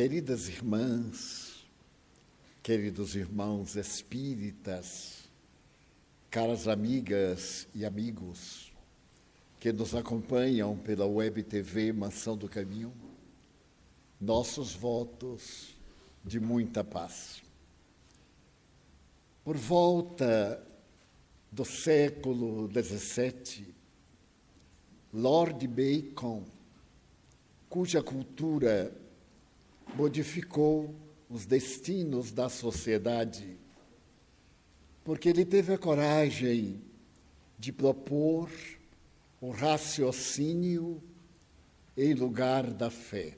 queridas irmãs, queridos irmãos espíritas, caras amigas e amigos que nos acompanham pela Web TV Mansão do Caminho, nossos votos de muita paz. Por volta do século XVII, Lord Bacon, cuja cultura modificou os destinos da sociedade, porque ele teve a coragem de propor o raciocínio em lugar da fé.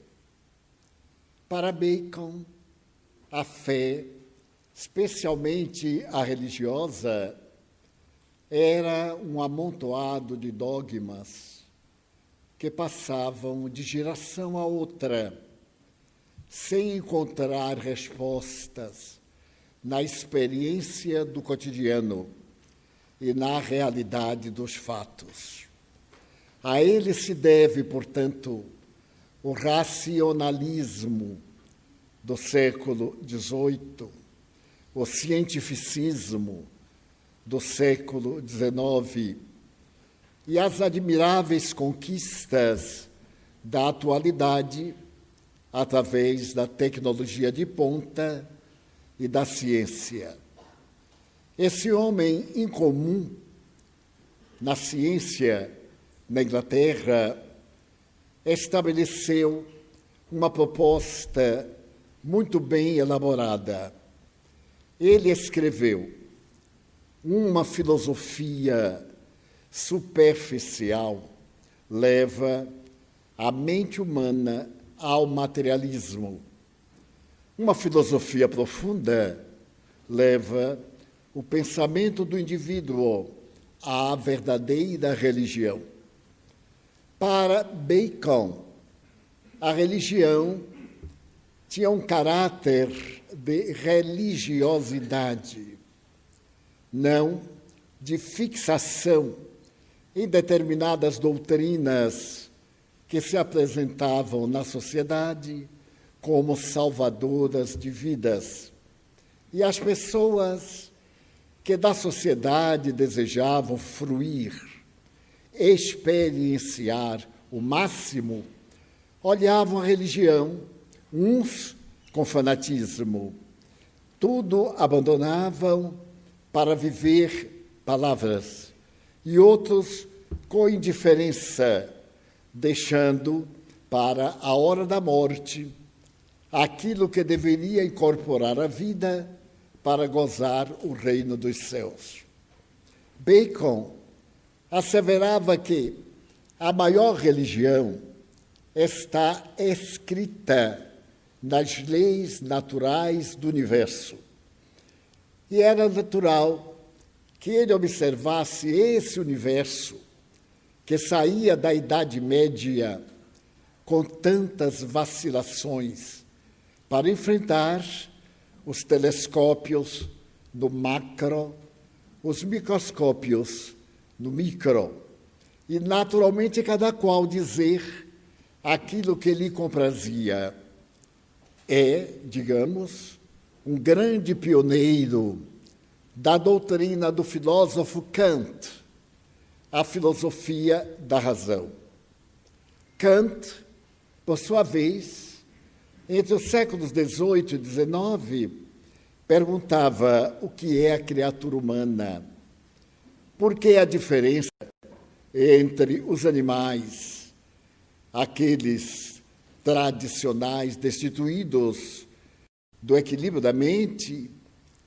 Para Bacon, a fé, especialmente a religiosa, era um amontoado de dogmas que passavam de geração a outra, sem encontrar respostas na experiência do cotidiano e na realidade dos fatos. A ele se deve, portanto, o racionalismo do século XVIII, o cientificismo do século XIX e as admiráveis conquistas da atualidade através da tecnologia de ponta e da ciência. Esse homem incomum na ciência na Inglaterra estabeleceu uma proposta muito bem elaborada. Ele escreveu uma filosofia superficial leva a mente humana ao materialismo. Uma filosofia profunda leva o pensamento do indivíduo à verdadeira religião. Para Bacon, a religião tinha um caráter de religiosidade, não de fixação em determinadas doutrinas que se apresentavam na sociedade como salvadoras de vidas. E as pessoas que da sociedade desejavam fruir, experienciar o máximo, olhavam a religião, uns com fanatismo, tudo abandonavam para viver palavras e outros com indiferença, deixando para a hora da morte aquilo que deveria incorporar a vida para gozar o reino dos céus. Bacon asseverava que a maior religião está escrita nas leis naturais do universo. E era natural que ele observasse esse universo que saía da Idade Média com tantas vacilações para enfrentar os telescópios no macro, os microscópios no micro, e naturalmente cada qual dizer aquilo que lhe comprazia. É, digamos, um grande pioneiro da doutrina do filósofo Kant, a filosofia da razão. Kant, por sua vez, entre os séculos XVIII e XIX, perguntava o que é a criatura humana, por que a diferença entre os animais, aqueles tradicionais destituídos do equilíbrio da mente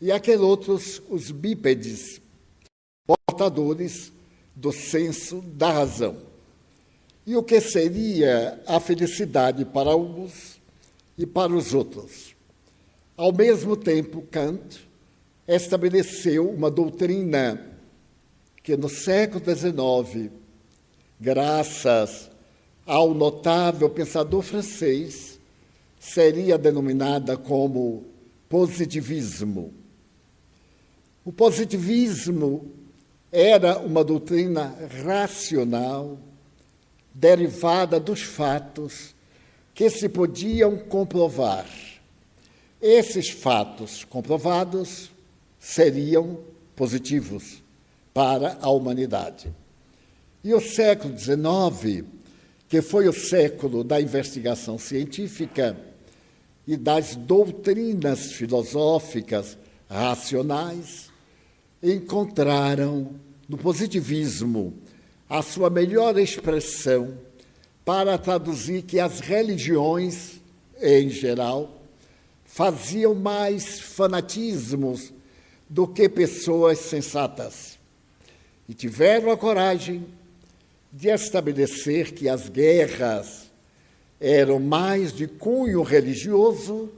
e aqueles outros, os bípedes, portadores do senso da razão. E o que seria a felicidade para uns e para os outros. Ao mesmo tempo, Kant estabeleceu uma doutrina que no século XIX, graças ao notável pensador francês, seria denominada como positivismo. O positivismo era uma doutrina racional, derivada dos fatos que se podiam comprovar. Esses fatos comprovados seriam positivos para a humanidade. E o século XIX, que foi o século da investigação científica e das doutrinas filosóficas racionais, encontraram no positivismo a sua melhor expressão para traduzir que as religiões, em geral, faziam mais fanatismos do que pessoas sensatas. E tiveram a coragem de estabelecer que as guerras eram mais de cunho religioso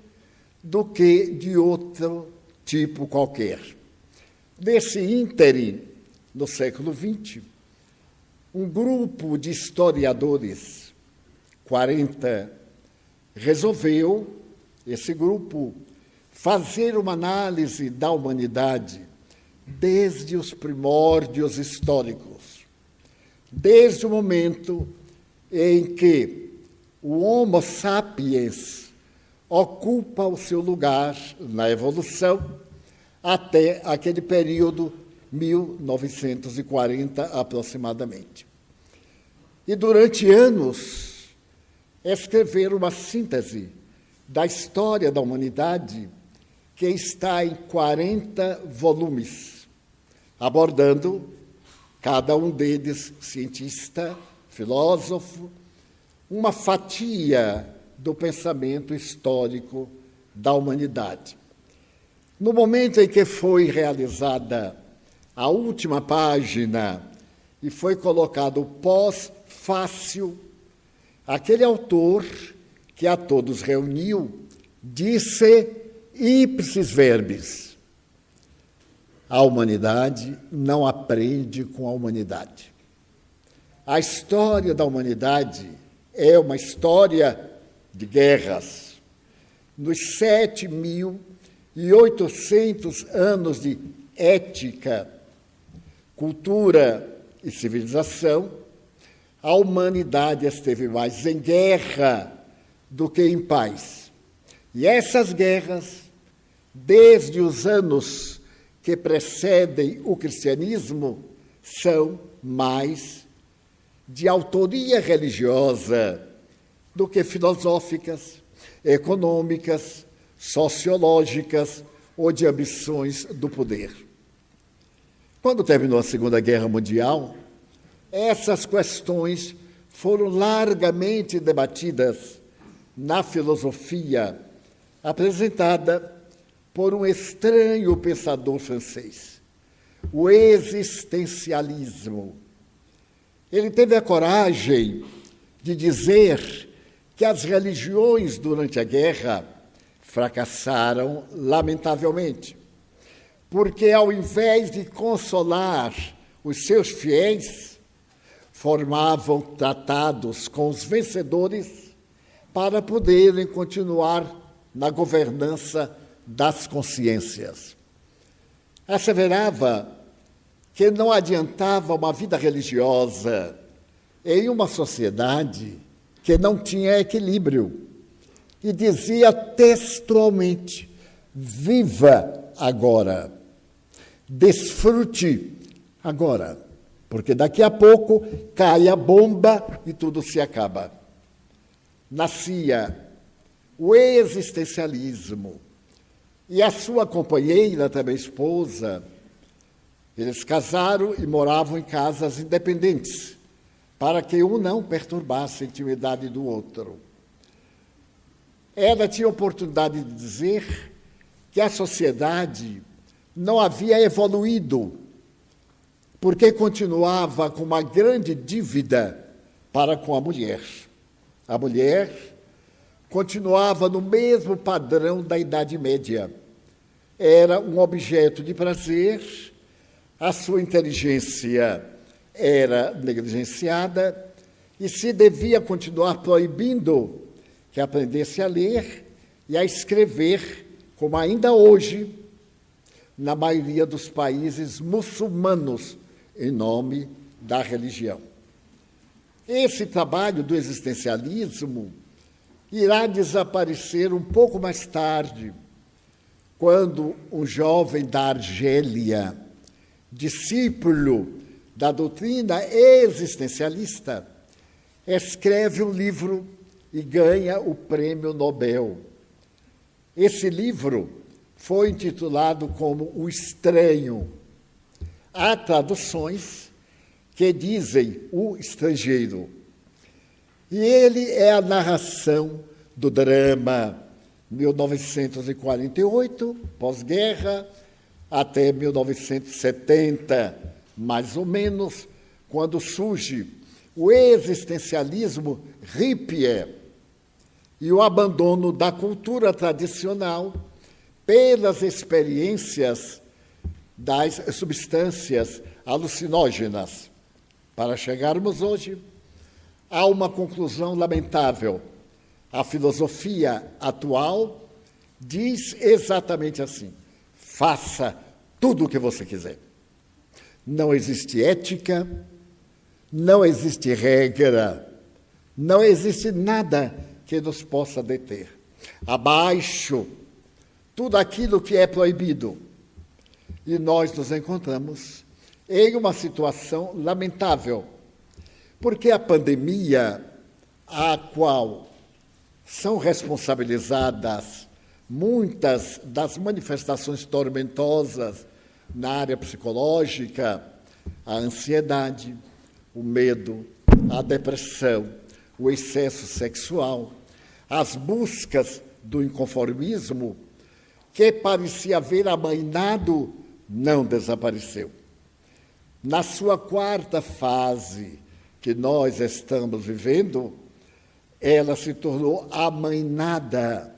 do que de outro tipo qualquer. Nesse ínterim, no século XX, um grupo de historiadores, 40, resolveu, esse grupo, fazer uma análise da humanidade desde os primórdios históricos, desde o momento em que o Homo sapiens ocupa o seu lugar na evolução até aquele período 1940 aproximadamente. E durante anos escrever uma síntese da história da humanidade que está em 40 volumes, abordando cada um deles cientista, filósofo, uma fatia do pensamento histórico da humanidade. No momento em que foi realizada a última página e foi colocado pós-fácil, aquele autor que a todos reuniu disse ipsis verbis: a humanidade não aprende com a humanidade. A história da humanidade é uma história de guerras. Nos sete mil e oitocentos anos de ética cultura e civilização, a humanidade esteve mais em guerra do que em paz. E essas guerras, desde os anos que precedem o cristianismo, são mais de autoria religiosa do que filosóficas, econômicas, sociológicas ou de ambições do poder. Quando terminou a Segunda Guerra Mundial, essas questões foram largamente debatidas na filosofia apresentada por um estranho pensador francês, o existencialismo. Ele teve a coragem de dizer que as religiões durante a guerra fracassaram lamentavelmente porque ao invés de consolar os seus fiéis, formavam tratados com os vencedores para poderem continuar na governança das consciências. Asseverava que não adiantava uma vida religiosa em uma sociedade que não tinha equilíbrio. E dizia textualmente: viva agora desfrute agora, porque daqui a pouco cai a bomba e tudo se acaba. Nascia o existencialismo e a sua companheira, também esposa, eles casaram e moravam em casas independentes, para que um não perturbasse a intimidade do outro. Ela tinha oportunidade de dizer que a sociedade não havia evoluído, porque continuava com uma grande dívida para com a mulher. A mulher continuava no mesmo padrão da Idade Média. Era um objeto de prazer, a sua inteligência era negligenciada e se devia continuar proibindo que aprendesse a ler e a escrever, como ainda hoje na maioria dos países muçulmanos, em nome da religião. Esse trabalho do existencialismo irá desaparecer um pouco mais tarde, quando um jovem da Argélia, discípulo da doutrina existencialista, escreve um livro e ganha o prêmio Nobel. Esse livro foi intitulado como O Estranho. Há traduções que dizem o estrangeiro. E ele é a narração do drama 1948, pós-guerra, até 1970, mais ou menos, quando surge o existencialismo hippie e o abandono da cultura tradicional pelas experiências das substâncias alucinógenas. Para chegarmos hoje há uma conclusão lamentável. A filosofia atual diz exatamente assim: faça tudo o que você quiser. Não existe ética, não existe regra, não existe nada que nos possa deter. Abaixo tudo aquilo que é proibido. E nós nos encontramos em uma situação lamentável porque a pandemia, a qual são responsabilizadas muitas das manifestações tormentosas na área psicológica, a ansiedade, o medo, a depressão, o excesso sexual, as buscas do inconformismo, que parecia haver amainado, não desapareceu. Na sua quarta fase, que nós estamos vivendo, ela se tornou amainada,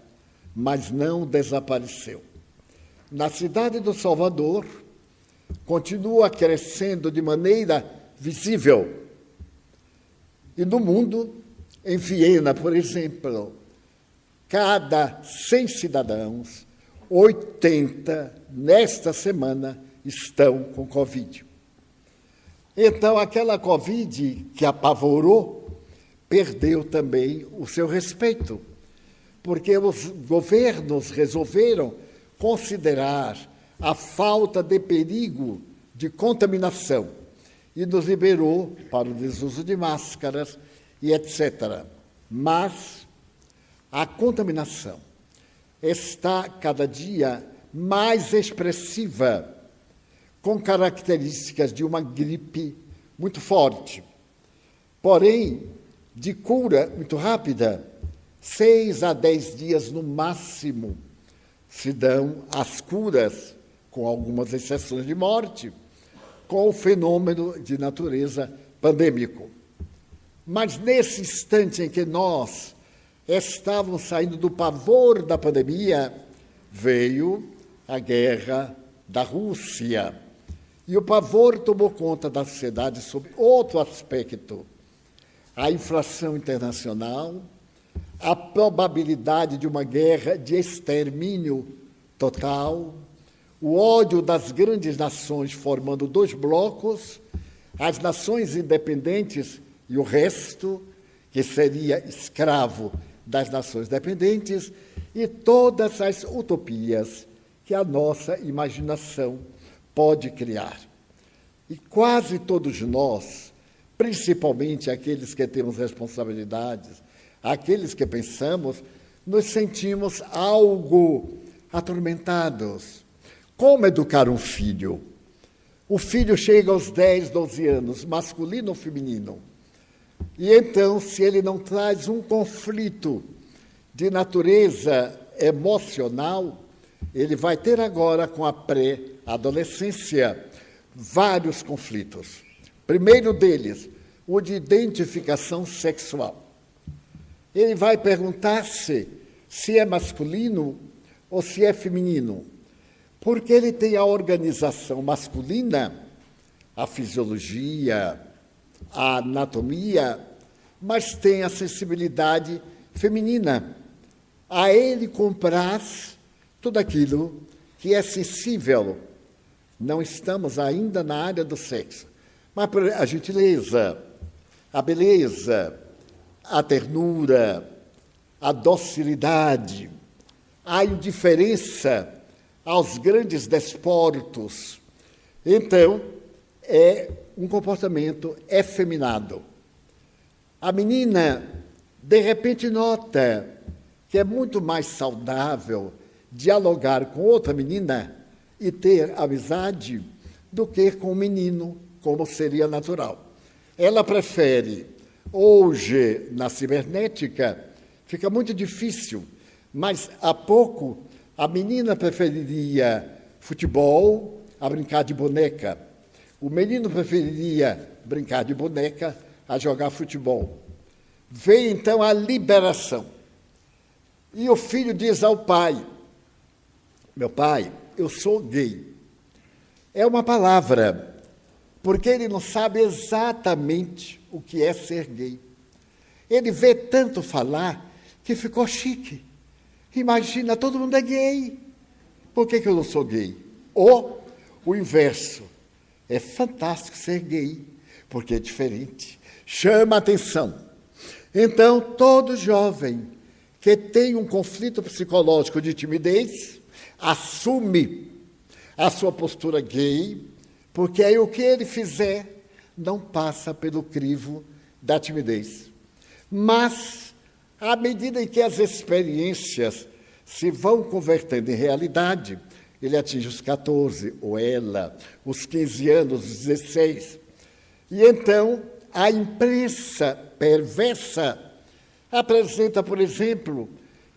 mas não desapareceu. Na cidade do Salvador, continua crescendo de maneira visível. E no mundo, em Viena, por exemplo, cada 100 cidadãos, 80 nesta semana estão com Covid. Então, aquela Covid que apavorou, perdeu também o seu respeito, porque os governos resolveram considerar a falta de perigo de contaminação e nos liberou para o desuso de máscaras e etc. Mas a contaminação está cada dia mais expressiva com características de uma gripe muito forte, porém de cura muito rápida, seis a dez dias no máximo se dão as curas, com algumas exceções de morte, com o fenômeno de natureza pandêmico. Mas nesse instante em que nós estávamos saindo do pavor da pandemia, veio a guerra da Rússia. E o pavor tomou conta da sociedade sob outro aspecto: a inflação internacional, a probabilidade de uma guerra de extermínio total, o ódio das grandes nações formando dois blocos, as nações independentes e o resto, que seria escravo das nações dependentes, e todas as utopias que a nossa imaginação pode criar. E quase todos nós, principalmente aqueles que temos responsabilidades, aqueles que pensamos, nos sentimos algo atormentados. Como educar um filho? O filho chega aos 10, 12 anos, masculino ou feminino. E então, se ele não traz um conflito de natureza emocional, ele vai ter agora com a pré-adolescência vários conflitos. Primeiro deles, o de identificação sexual. Ele vai perguntar-se se é masculino ou se é feminino, porque ele tem a organização masculina, a fisiologia, a anatomia, mas tem a sensibilidade feminina. A ele comprar tudo aquilo que é sensível. Não estamos ainda na área do sexo. Mas, a gentileza, a beleza, a ternura, a docilidade, a indiferença aos grandes desportos. Então, é um comportamento efeminado. A menina, de repente, nota que é muito mais saudável dialogar com outra menina e ter amizade do que com o menino, como seria natural. Ela prefere, hoje, na cibernética, fica muito difícil, mas há pouco a menina preferiria futebol a brincar de boneca. O menino preferiria brincar de boneca a jogar futebol. Veio então a liberação. E o filho diz ao pai: Meu pai, eu sou gay. É uma palavra porque ele não sabe exatamente o que é ser gay. Ele vê tanto falar que ficou chique. Imagina, todo mundo é gay. Por que, que eu não sou gay? Ou o inverso. É fantástico ser gay, porque é diferente. Chama atenção. Então, todo jovem que tem um conflito psicológico de timidez assume a sua postura gay porque aí o que ele fizer não passa pelo crivo da timidez. Mas, à medida em que as experiências se vão convertendo em realidade, ele atinge os 14, ou ela, os 15 anos, os 16. E então a imprensa perversa apresenta, por exemplo,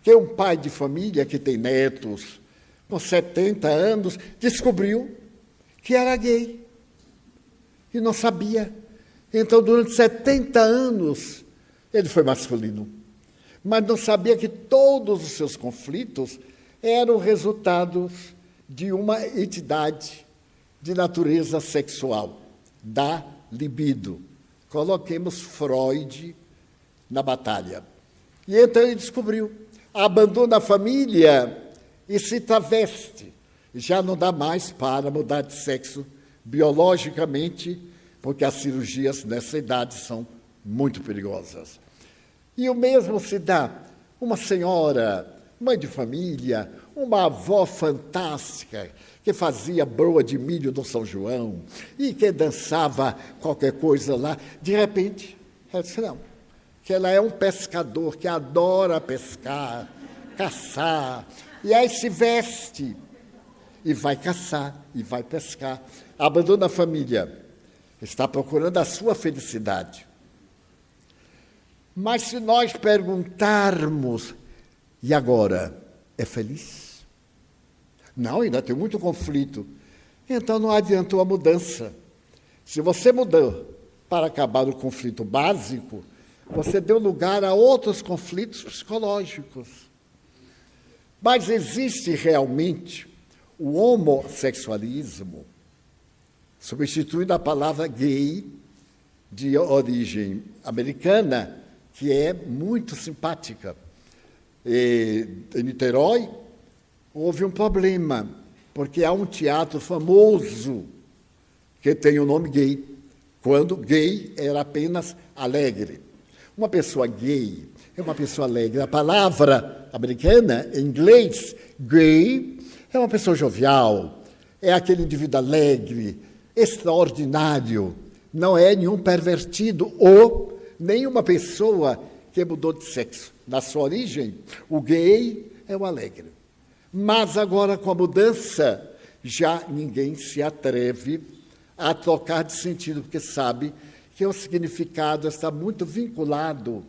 que um pai de família que tem netos com 70 anos descobriu que era gay e não sabia. Então, durante 70 anos, ele foi masculino, mas não sabia que todos os seus conflitos eram resultados de uma entidade de natureza sexual, da libido. Coloquemos Freud na batalha. E então ele descobriu, abandona a família e se traveste já não dá mais para mudar de sexo biologicamente, porque as cirurgias nessa idade são muito perigosas. E o mesmo se dá uma senhora, mãe de família, uma avó fantástica, que fazia broa de milho do São João e que dançava qualquer coisa lá, de repente, ela disse, não, que ela é um pescador que adora pescar, caçar, e aí se veste e vai caçar e vai pescar. Abandona a família, está procurando a sua felicidade. Mas se nós perguntarmos, e agora? É feliz? Não, ainda tem muito conflito. Então não adiantou a mudança. Se você mudou para acabar o conflito básico, você deu lugar a outros conflitos psicológicos. Mas existe realmente o homossexualismo, substituindo a palavra gay de origem americana, que é muito simpática. E, em Niterói, houve um problema, porque há um teatro famoso que tem o nome gay, quando gay era apenas alegre. Uma pessoa gay é uma pessoa alegre. A palavra americana, em inglês, gay, é uma pessoa jovial, é aquele indivíduo alegre, extraordinário, não é nenhum pervertido ou nenhuma pessoa que mudou de sexo. Na sua origem, o gay é o alegre. Mas agora, com a mudança, já ninguém se atreve a trocar de sentido, porque sabe que o significado está muito vinculado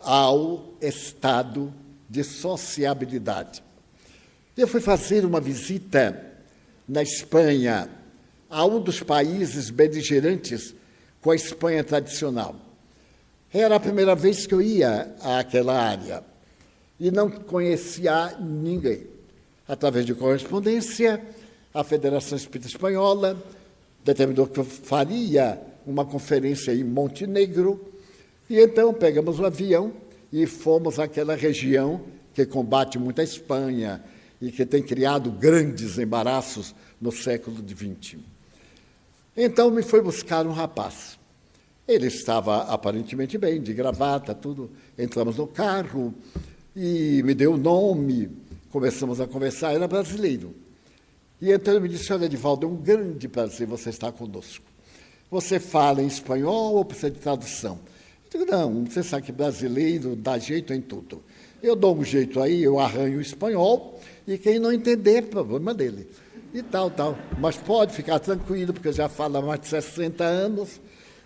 ao estado de sociabilidade. Eu fui fazer uma visita na Espanha, a um dos países beligerantes com a Espanha tradicional. Era a primeira vez que eu ia àquela área e não conhecia ninguém. Através de correspondência, a Federação Espírita Espanhola determinou que eu faria uma conferência em Montenegro, e então pegamos o avião e fomos àquela região que combate muito a Espanha, e que tem criado grandes embaraços no século XX. Então me foi buscar um rapaz. Ele estava aparentemente bem, de gravata, tudo. Entramos no carro e me deu o nome, começamos a conversar, era brasileiro. E então ele me disse, olha, Edivaldo, é um grande prazer você estar conosco. Você fala em espanhol ou precisa de tradução? Eu digo, não, você sabe que brasileiro dá jeito em tudo. Eu dou um jeito aí, eu arranho o espanhol, e quem não entender, é problema dele. E tal, tal. Mas pode ficar tranquilo, porque eu já falo há mais de 60 anos,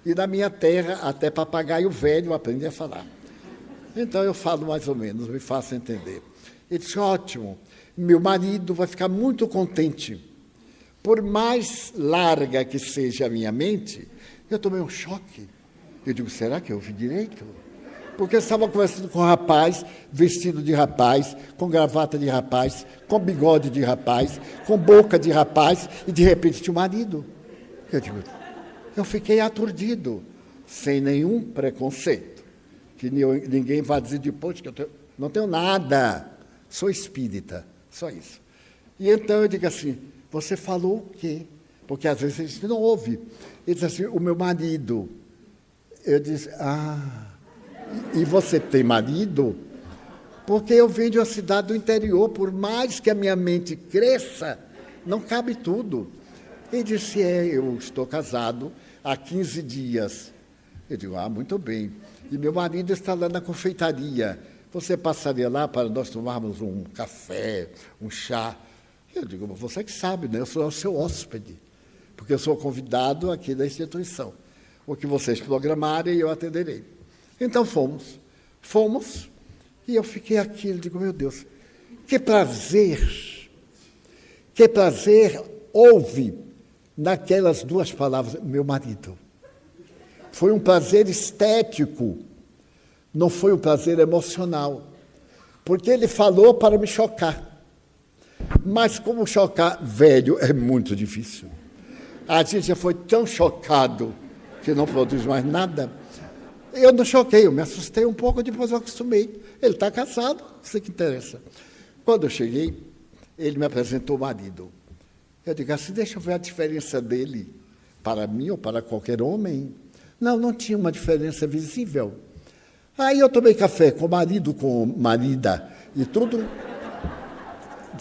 e na minha terra, até papagaio velho aprende a falar. Então eu falo mais ou menos, me faço entender. Ele disse: ótimo, meu marido vai ficar muito contente. Por mais larga que seja a minha mente, eu tomei um choque. Eu digo: será que eu ouvi direito? Porque eu estava conversando com um rapaz, vestido de rapaz, com gravata de rapaz, com bigode de rapaz, com boca de rapaz, e de repente tinha um marido. Eu digo: eu fiquei aturdido, sem nenhum preconceito. Que ninguém vai dizer depois que eu tenho, não tenho nada, sou espírita, só isso. E então eu digo assim: você falou o quê? Porque às vezes a gente não ouve. Ele diz assim: o meu marido. Eu disse: ah, e você tem marido? Porque eu venho de uma cidade do interior, por mais que a minha mente cresça, não cabe tudo. Ele disse: É, eu estou casado há 15 dias. Eu digo, ah, muito bem. E meu marido está lá na confeitaria. Você passaria lá para nós tomarmos um café, um chá? Eu digo, você que sabe, né? Eu sou o seu hóspede, porque eu sou convidado aqui da instituição. O que vocês programarem, eu atenderei. Então fomos. Fomos, e eu fiquei aqui, eu digo, meu Deus, que prazer, que prazer houve naquelas duas palavras, meu marido. Foi um prazer estético, não foi um prazer emocional. Porque ele falou para me chocar. Mas como chocar velho é muito difícil. A gente já foi tão chocado que não produz mais nada. Eu não choquei, eu me assustei um pouco, depois eu acostumei. Ele está casado, isso que interessa. Quando eu cheguei, ele me apresentou o marido. Eu digo assim, deixa eu ver a diferença dele para mim ou para qualquer homem. Não, não tinha uma diferença visível. Aí eu tomei café com o marido, com marida e tudo.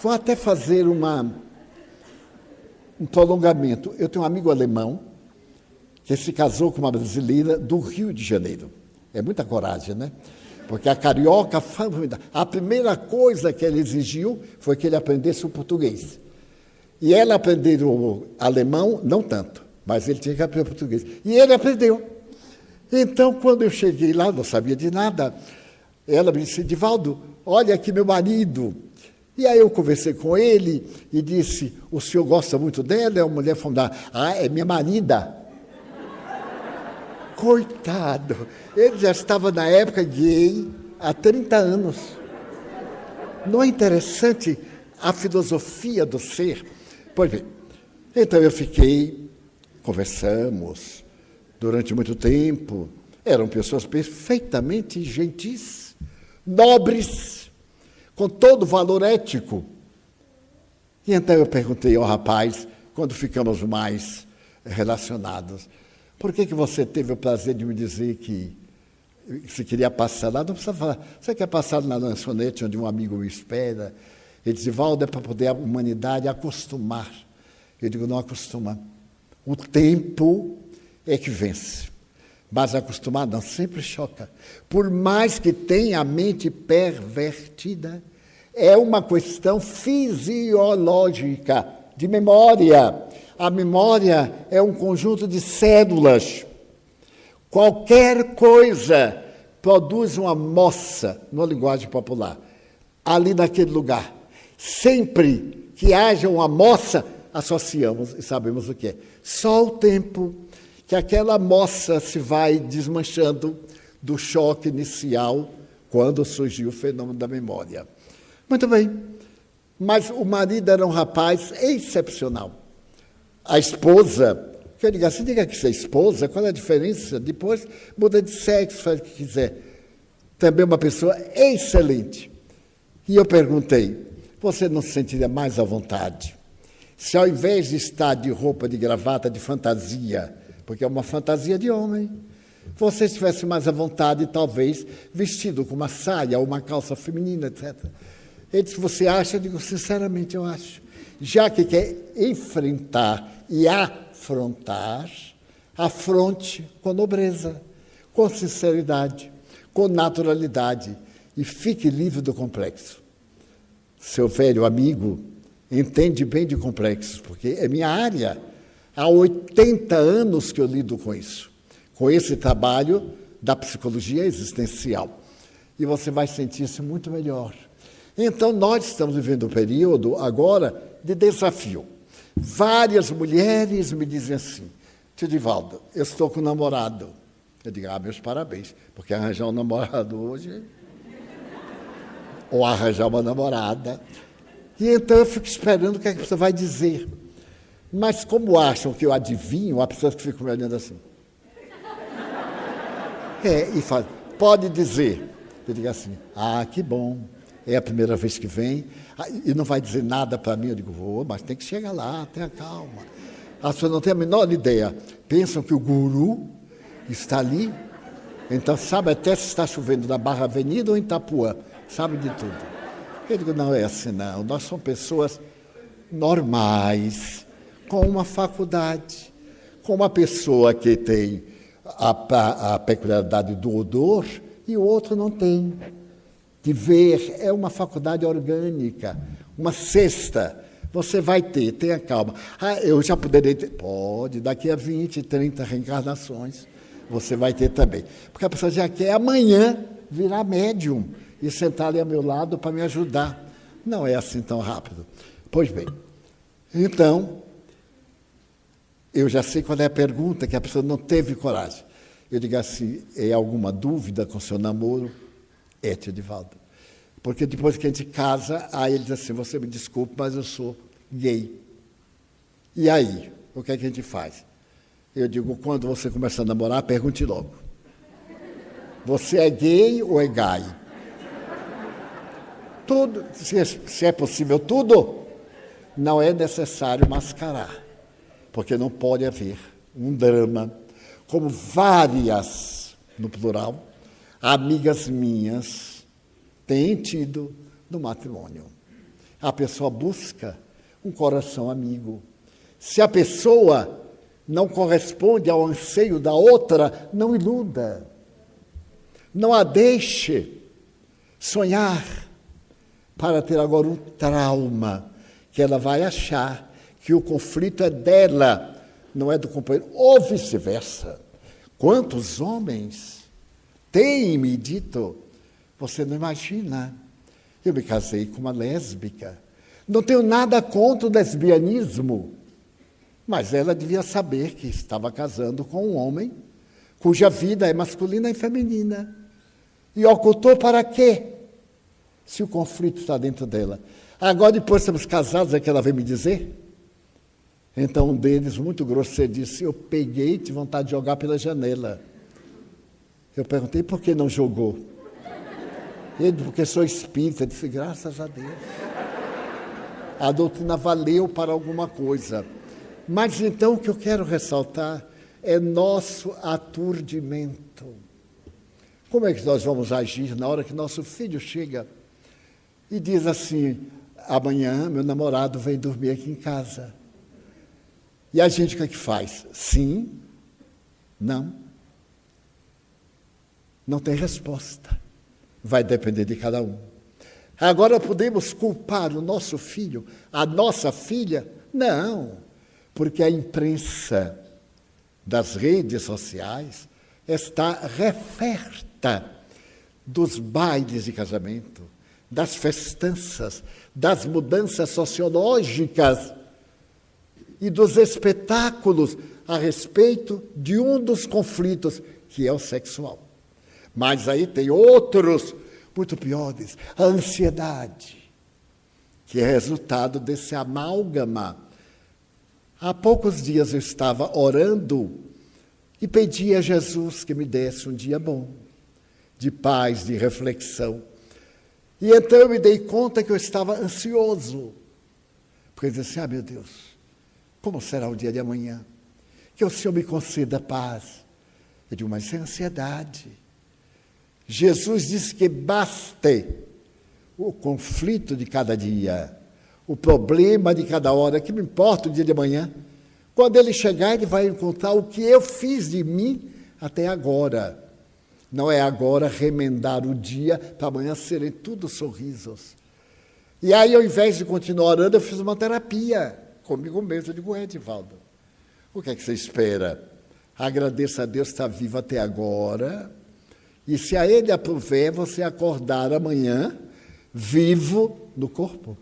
Vou até fazer uma, um prolongamento. Eu tenho um amigo alemão que se casou com uma brasileira do Rio de Janeiro. É muita coragem, né? Porque a carioca, a primeira coisa que ele exigiu foi que ele aprendesse o português. E ela aprendeu o alemão, não tanto, mas ele tinha que aprender português. E ele aprendeu. Então, quando eu cheguei lá, não sabia de nada, ela me disse, Divaldo, olha aqui meu marido. E aí eu conversei com ele e disse, o senhor gosta muito dela? É uma mulher fundada. Ah, é minha marida. Coitado, ele já estava na época gay há 30 anos. Não é interessante a filosofia do ser? Pois bem, então eu fiquei, conversamos durante muito tempo. Eram pessoas perfeitamente gentis, nobres, com todo valor ético. E então eu perguntei ao rapaz, quando ficamos mais relacionados, por que, que você teve o prazer de me dizer que se queria passar lá? Não precisa falar. Você quer passar na lanchonete onde um amigo me espera? Ele disse, Valdo, é para poder a humanidade acostumar. Eu digo, não acostuma. O tempo é que vence. Mas acostumar não, sempre choca. Por mais que tenha a mente pervertida, é uma questão fisiológica, de memória. A memória é um conjunto de células. Qualquer coisa produz uma moça, na linguagem popular, ali naquele lugar. Sempre que haja uma moça, associamos e sabemos o que é. Só o tempo que aquela moça se vai desmanchando do choque inicial quando surgiu o fenômeno da memória. Muito bem, mas o marido era um rapaz excepcional. A esposa, que eu diga assim, diga que você é esposa, qual é a diferença? Depois muda de sexo, faz o que quiser. Também uma pessoa excelente. E eu perguntei, você não se sentiria mais à vontade. Se ao invés de estar de roupa de gravata de fantasia, porque é uma fantasia de homem, você estivesse mais à vontade, talvez, vestido com uma saia ou uma calça feminina, etc. Ele disse, você acha? Eu digo, sinceramente, eu acho. Já que quer enfrentar e afrontar, afronte com nobreza, com sinceridade, com naturalidade e fique livre do complexo. Seu velho amigo entende bem de complexos, porque é minha área. Há 80 anos que eu lido com isso, com esse trabalho da psicologia existencial. E você vai sentir-se muito melhor. Então, nós estamos vivendo um período agora de desafio. Várias mulheres me dizem assim: Tio Divaldo, eu estou com um namorado. Eu digo, ah, meus parabéns, porque arranjar um namorado hoje. Ou arranjar uma namorada. E então eu fico esperando o que, é que a pessoa vai dizer. Mas como acham que eu adivinho, há pessoas que ficam me olhando assim. É, e fala, pode dizer. Eu digo assim, ah, que bom. É a primeira vez que vem. Ah, e não vai dizer nada para mim. Eu digo, vou, mas tem que chegar lá, tenha calma. As pessoas não têm a menor ideia. Pensam que o guru está ali. Então sabe até se está chovendo na Barra Avenida ou em Itapuã. Sabe de tudo. Eu digo, não é assim, não. Nós somos pessoas normais com uma faculdade, com uma pessoa que tem a, a peculiaridade do odor e o outro não tem. De ver, é uma faculdade orgânica, uma cesta. Você vai ter, tenha calma. Ah, eu já poderia ter. Pode, daqui a 20, 30 reencarnações, você vai ter também. Porque a pessoa já quer amanhã virar médium e sentar ali ao meu lado para me ajudar. Não é assim tão rápido. Pois bem, então, eu já sei qual é a pergunta que a pessoa não teve coragem. Eu digo assim: é alguma dúvida com seu namoro? É, tio Divaldo. Porque depois que a gente casa, aí ele diz assim: você me desculpe, mas eu sou gay. E aí? O que é que a gente faz? Eu digo: quando você começar a namorar, pergunte logo: você é gay ou é gay? Tudo, é, se é possível, tudo, não é necessário mascarar porque não pode haver um drama, como várias, no plural, amigas minhas têm tido no matrimônio. A pessoa busca um coração amigo. Se a pessoa não corresponde ao anseio da outra, não iluda. Não a deixe sonhar para ter agora um trauma que ela vai achar que o conflito é dela, não é do companheiro, ou vice-versa. Quantos homens têm me dito, você não imagina, eu me casei com uma lésbica. Não tenho nada contra o lesbianismo, mas ela devia saber que estava casando com um homem cuja vida é masculina e feminina. E ocultou para quê? Se o conflito está dentro dela. Agora, depois estamos casados, é que ela vem me dizer? Então um deles, muito grosseiro, disse: Eu peguei de vontade de jogar pela janela. Eu perguntei por que não jogou. Ele, porque sou espírita, eu disse: Graças a Deus. A doutrina valeu para alguma coisa. Mas então o que eu quero ressaltar é nosso aturdimento. Como é que nós vamos agir na hora que nosso filho chega e diz assim: amanhã meu namorado vem dormir aqui em casa? E a gente o que é que faz? Sim, não. Não tem resposta. Vai depender de cada um. Agora podemos culpar o nosso filho, a nossa filha? Não, porque a imprensa das redes sociais está referta dos bailes de casamento, das festanças, das mudanças sociológicas e dos espetáculos a respeito de um dos conflitos, que é o sexual. Mas aí tem outros muito piores, a ansiedade, que é resultado desse amálgama. Há poucos dias eu estava orando e pedi a Jesus que me desse um dia bom, de paz, de reflexão. E então eu me dei conta que eu estava ansioso, porque eu disse ah, meu Deus, como será o dia de amanhã? Que o Senhor me conceda paz. Eu digo, mas é ansiedade. Jesus disse que baste o conflito de cada dia, o problema de cada hora, que me importa o dia de amanhã. Quando ele chegar, ele vai encontrar o que eu fiz de mim até agora. Não é agora remendar o dia para amanhã serem tudo sorrisos. E aí, ao invés de continuar orando, eu fiz uma terapia comigo mesmo. Eu digo, Edivaldo, o que é que você espera? Agradeça a Deus estar vivo até agora. E se a Ele aprover, você acordar amanhã vivo no corpo.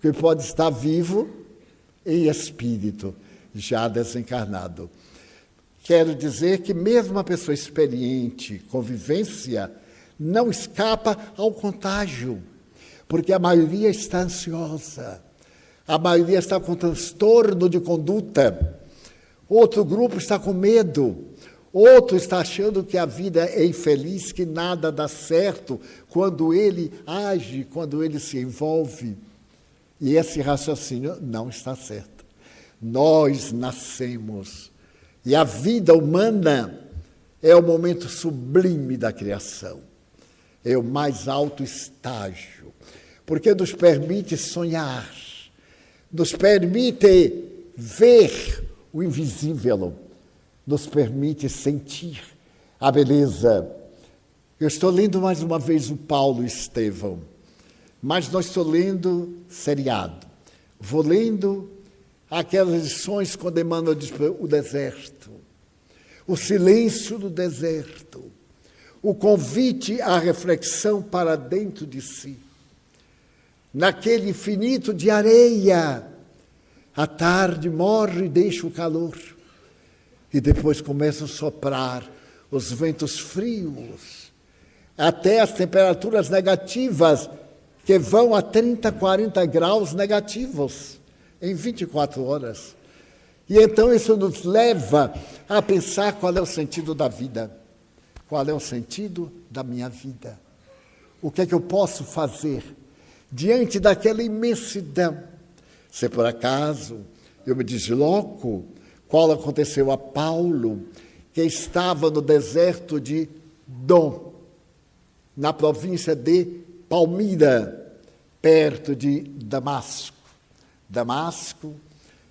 Porque pode estar vivo em espírito, já desencarnado. Quero dizer que mesmo uma pessoa experiente, convivência, não escapa ao contágio, porque a maioria está ansiosa, a maioria está com transtorno de conduta, outro grupo está com medo, outro está achando que a vida é infeliz, que nada dá certo quando ele age, quando ele se envolve. E esse raciocínio não está certo. Nós nascemos e a vida humana é o momento sublime da criação, é o mais alto estágio, porque nos permite sonhar, nos permite ver o invisível, nos permite sentir a beleza. Eu estou lendo mais uma vez o Paulo Estevão, mas não estou lendo seriado. Vou lendo aquelas lições quando Emmanuel diz o deserto, o silêncio do deserto, o convite à reflexão para dentro de si. Naquele infinito de areia, a tarde morre e deixa o calor. E depois começam a soprar os ventos frios, até as temperaturas negativas, que vão a 30, 40 graus negativos em 24 horas. E então isso nos leva a pensar qual é o sentido da vida, qual é o sentido da minha vida. O que é que eu posso fazer diante daquela imensidão? Se por acaso eu me desloco, qual aconteceu a Paulo, que estava no deserto de Dom, na província de Palmira, perto de Damasco. Damasco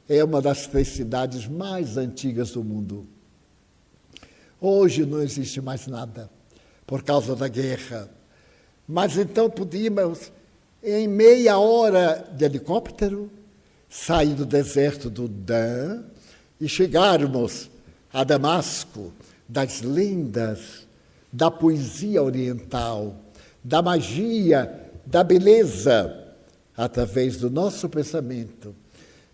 é uma das três cidades mais antigas do mundo. Hoje não existe mais nada por causa da guerra. Mas então podíamos, em meia hora de helicóptero, sair do deserto do Dan e chegarmos a Damasco, das lendas, da poesia oriental, da magia, da beleza através do nosso pensamento.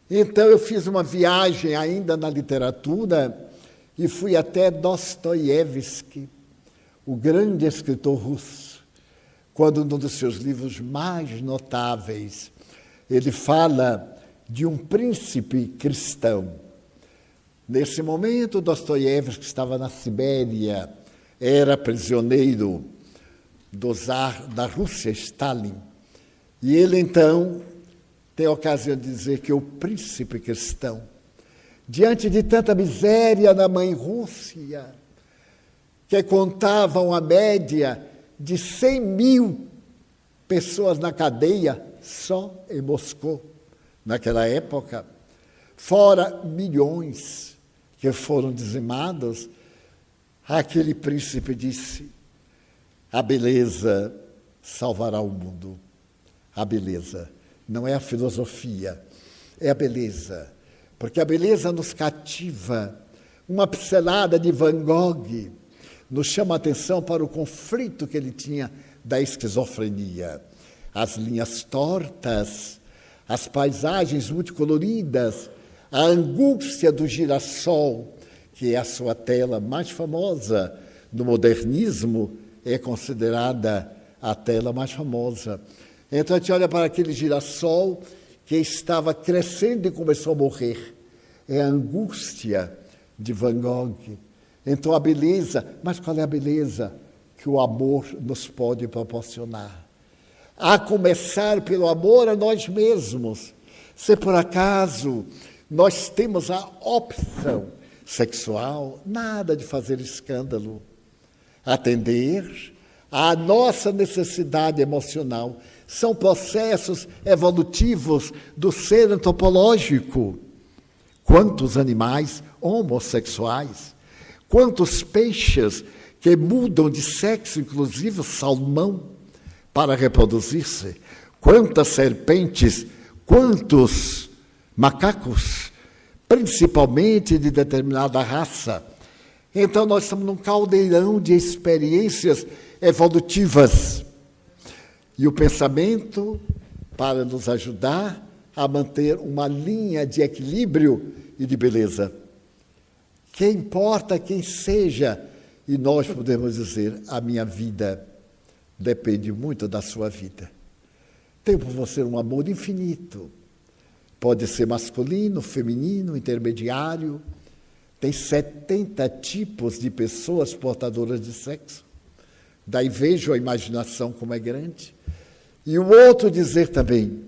Então eu fiz uma viagem ainda na literatura e fui até Dostoiévski, o grande escritor russo, quando num dos seus livros mais notáveis ele fala de um príncipe cristão. Nesse momento, Dostoiévski estava na Sibéria, era prisioneiro do da Rússia, Stalin. E ele então tem a ocasião de dizer que o príncipe cristão, diante de tanta miséria na mãe Rússia, que contavam a média de 100 mil pessoas na cadeia só em Moscou, naquela época, fora milhões que foram dizimados, aquele príncipe disse: a beleza salvará o mundo a beleza. Não é a filosofia, é a beleza. Porque a beleza nos cativa. Uma pincelada de Van Gogh nos chama a atenção para o conflito que ele tinha da esquizofrenia. As linhas tortas, as paisagens multicoloridas, a angústia do girassol, que é a sua tela mais famosa no modernismo, é considerada a tela mais famosa. Então a gente olha para aquele girassol que estava crescendo e começou a morrer. É a angústia de Van Gogh. Então a beleza, mas qual é a beleza que o amor nos pode proporcionar? A começar pelo amor a nós mesmos. Se por acaso nós temos a opção, sexual, nada de fazer escândalo. Atender à nossa necessidade emocional. São processos evolutivos do ser antropológico. Quantos animais homossexuais, quantos peixes que mudam de sexo, inclusive salmão, para reproduzir-se, quantas serpentes, quantos macacos, principalmente de determinada raça. Então, nós estamos num caldeirão de experiências evolutivas. E o pensamento, para nos ajudar a manter uma linha de equilíbrio e de beleza. Que importa quem seja, e nós podemos dizer: a minha vida depende muito da sua vida. Tem por você um amor infinito. Pode ser masculino, feminino, intermediário. Tem 70 tipos de pessoas portadoras de sexo. Daí vejo a imaginação como é grande. E o outro dizer também: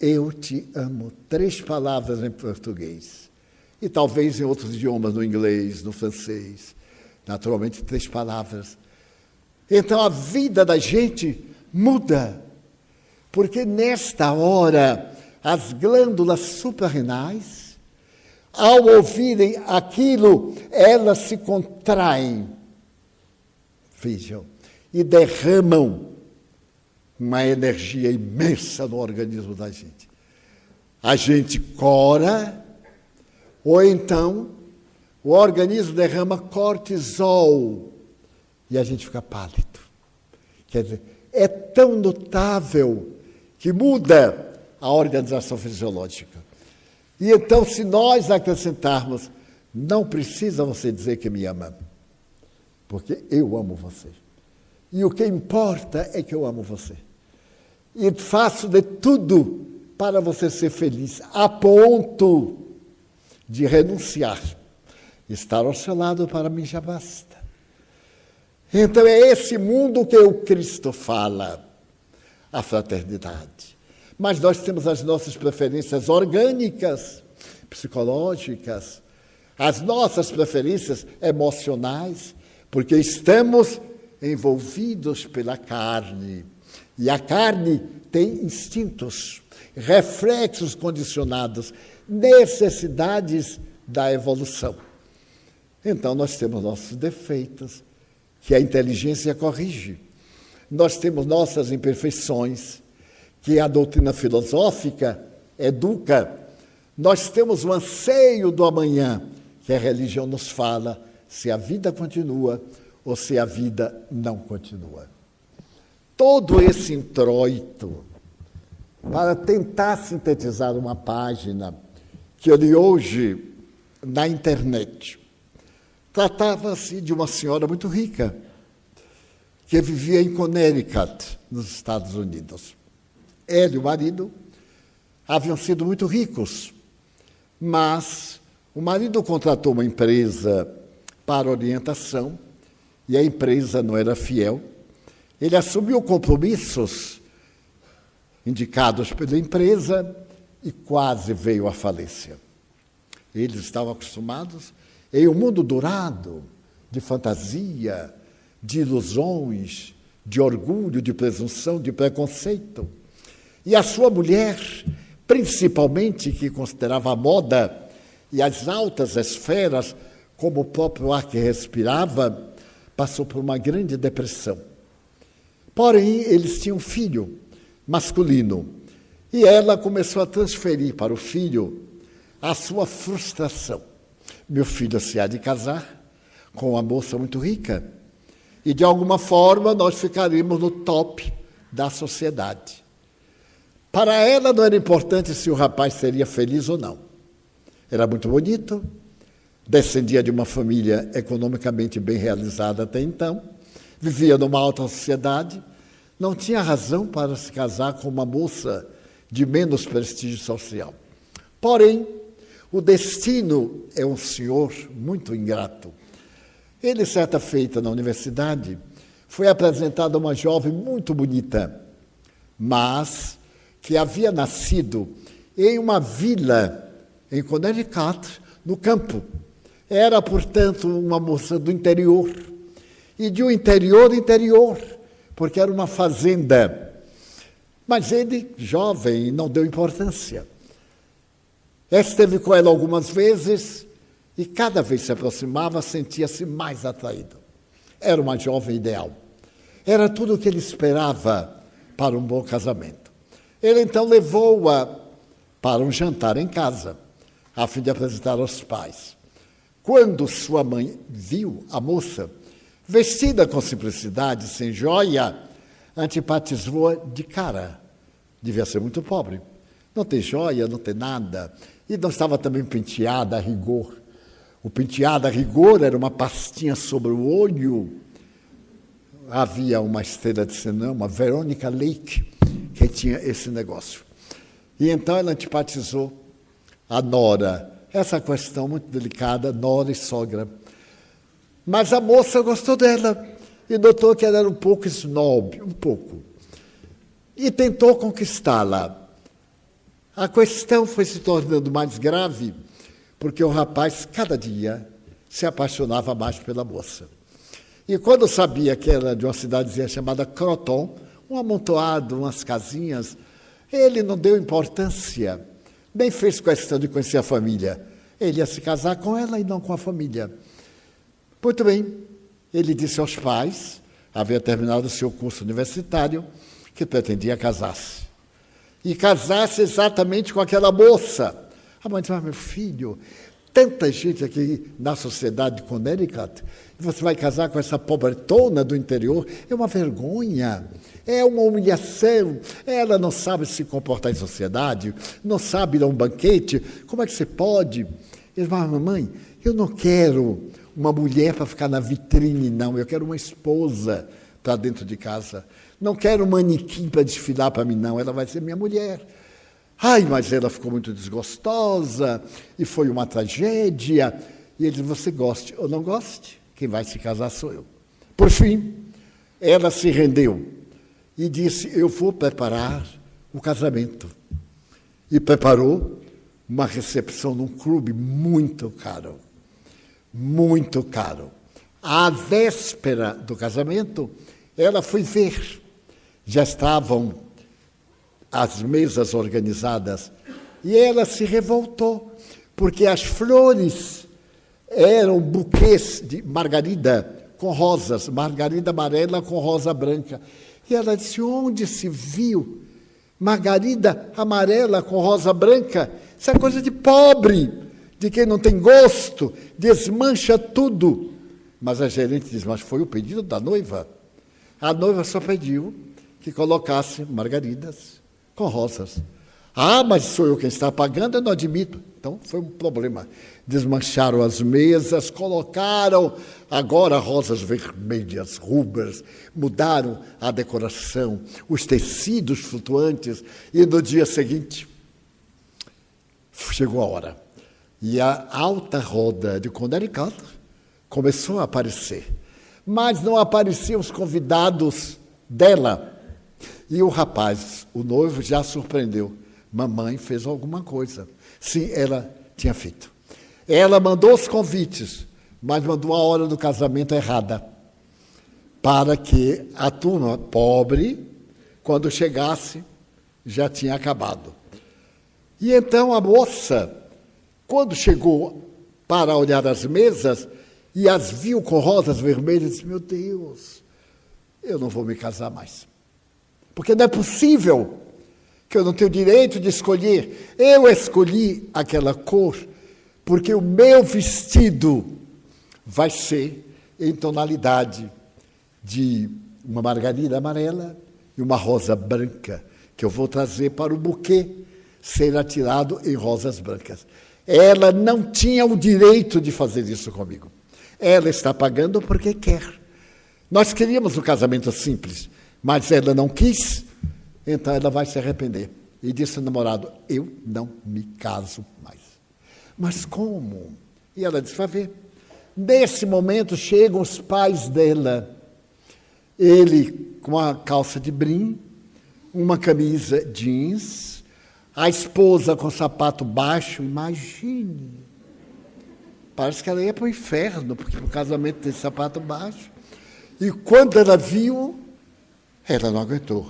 Eu te amo. Três palavras em português. E talvez em outros idiomas, no inglês, no francês. Naturalmente, três palavras. Então a vida da gente muda. Porque nesta hora, as glândulas suprarrenais, ao ouvirem aquilo, elas se contraem. Vejam, e derramam uma energia imensa no organismo da gente. A gente cora, ou então o organismo derrama cortisol e a gente fica pálido. Quer dizer, é tão notável que muda a organização fisiológica. E então, se nós acrescentarmos, não precisa você dizer que me ama, porque eu amo você. E o que importa é que eu amo você. E faço de tudo para você ser feliz, a ponto de renunciar. Estar ao seu lado para mim já basta. Então é esse mundo que o Cristo fala, a fraternidade. Mas nós temos as nossas preferências orgânicas, psicológicas, as nossas preferências emocionais, porque estamos envolvidos pela carne. E a carne tem instintos, reflexos condicionados, necessidades da evolução. Então nós temos nossos defeitos, que a inteligência corrige. Nós temos nossas imperfeições, que a doutrina filosófica educa. Nós temos o anseio do amanhã, que a religião nos fala se a vida continua ou se a vida não continua. Todo esse introito para tentar sintetizar uma página que eu li hoje na internet. Tratava-se de uma senhora muito rica, que vivia em Connecticut, nos Estados Unidos. Ela e o marido haviam sido muito ricos, mas o marido contratou uma empresa para orientação e a empresa não era fiel. Ele assumiu compromissos indicados pela empresa e quase veio à falência. Eles estavam acostumados em um mundo dourado de fantasia, de ilusões, de orgulho, de presunção, de preconceito. E a sua mulher, principalmente, que considerava a moda e as altas esferas como o próprio ar que respirava, passou por uma grande depressão. Porém, eles tinham um filho masculino e ela começou a transferir para o filho a sua frustração. Meu filho se há de casar com uma moça muito rica. E de alguma forma nós ficaríamos no top da sociedade. Para ela não era importante se o rapaz seria feliz ou não. Era muito bonito, descendia de uma família economicamente bem realizada até então, vivia numa alta sociedade, não tinha razão para se casar com uma moça de menos prestígio social. Porém, o destino é um senhor muito ingrato. Ele, certa feita na universidade, foi apresentado a uma jovem muito bonita, mas que havia nascido em uma vila em Connecticut, no campo. Era, portanto, uma moça do interior. E de um interior interior, porque era uma fazenda. Mas ele, jovem, não deu importância. Esteve com ela algumas vezes e cada vez se aproximava, sentia-se mais atraído. Era uma jovem ideal. Era tudo o que ele esperava para um bom casamento. Ele então levou-a para um jantar em casa, a fim de apresentar aos pais. Quando sua mãe viu a moça, vestida com simplicidade, sem joia, antipatizou-a de cara. Devia ser muito pobre. Não tem joia, não tem nada. E não estava também penteada a rigor. O penteado a rigor era uma pastinha sobre o olho. Havia uma estrela de cinema, Verônica Lake, que tinha esse negócio. E então ela antipatizou a nora essa questão muito delicada, nora e sogra. Mas a moça gostou dela e notou que ela era um pouco snob, um pouco. E tentou conquistá-la. A questão foi se tornando mais grave, porque o rapaz, cada dia, se apaixonava mais pela moça. E quando sabia que era de uma cidadezinha chamada Croton, um amontoado, umas casinhas, ele não deu importância nem fez questão de conhecer a família. Ele ia se casar com ela e não com a família. Muito bem, ele disse aos pais, havia terminado o seu curso universitário, que pretendia casar-se. E casar-se exatamente com aquela moça. A mãe disse, mas meu filho, tanta gente aqui na sociedade de Connecticut, você vai casar com essa pobretona do interior, é uma vergonha, é uma humilhação. Ela não sabe se comportar em sociedade, não sabe dar um banquete. Como é que você pode? Ele fala, mamãe, eu não quero uma mulher para ficar na vitrine, não. Eu quero uma esposa para dentro de casa. Não quero um manequim para desfilar para mim, não. Ela vai ser minha mulher. Ai, mas ela ficou muito desgostosa e foi uma tragédia. E ele disse: Você goste ou não goste, quem vai se casar sou eu. Por fim, ela se rendeu e disse: Eu vou preparar o casamento. E preparou uma recepção num clube muito caro. Muito caro. À véspera do casamento, ela foi ver. Já estavam as mesas organizadas. E ela se revoltou, porque as flores eram buquês de margarida com rosas, margarida amarela com rosa branca. E ela disse: Onde se viu margarida amarela com rosa branca? Isso é coisa de pobre, de quem não tem gosto, desmancha tudo. Mas a gerente diz: Mas foi o pedido da noiva. A noiva só pediu que colocasse margaridas com rosas. Ah, mas sou eu quem está pagando, eu não admito. Então foi um problema. Desmancharam as mesas, colocaram agora rosas vermelhas, rubras, mudaram a decoração, os tecidos flutuantes, e no dia seguinte chegou a hora. E a alta roda de Connecticut começou a aparecer. Mas não apareciam os convidados dela. E o rapaz, o noivo, já surpreendeu. Mamãe fez alguma coisa. Sim, ela tinha feito. Ela mandou os convites, mas mandou a hora do casamento errada. Para que a turma pobre, quando chegasse, já tinha acabado. E então a moça, quando chegou para olhar as mesas e as viu com rosas vermelhas, disse: Meu Deus, eu não vou me casar mais. Porque não é possível que eu não tenho direito de escolher. Eu escolhi aquela cor porque o meu vestido vai ser em tonalidade de uma margarida amarela e uma rosa branca, que eu vou trazer para o buquê ser atirado em rosas brancas. Ela não tinha o direito de fazer isso comigo. Ela está pagando porque quer. Nós queríamos um casamento simples, mas ela não quis, então ela vai se arrepender. E disse ao namorado: Eu não me caso mais. Mas como? E ela disse: Vai ver. Nesse momento chegam os pais dela. Ele com a calça de brim, uma camisa jeans, a esposa com sapato baixo, imagine. Parece que ela ia para o inferno, porque o casamento tem sapato baixo. E quando ela viu, ela não aguentou.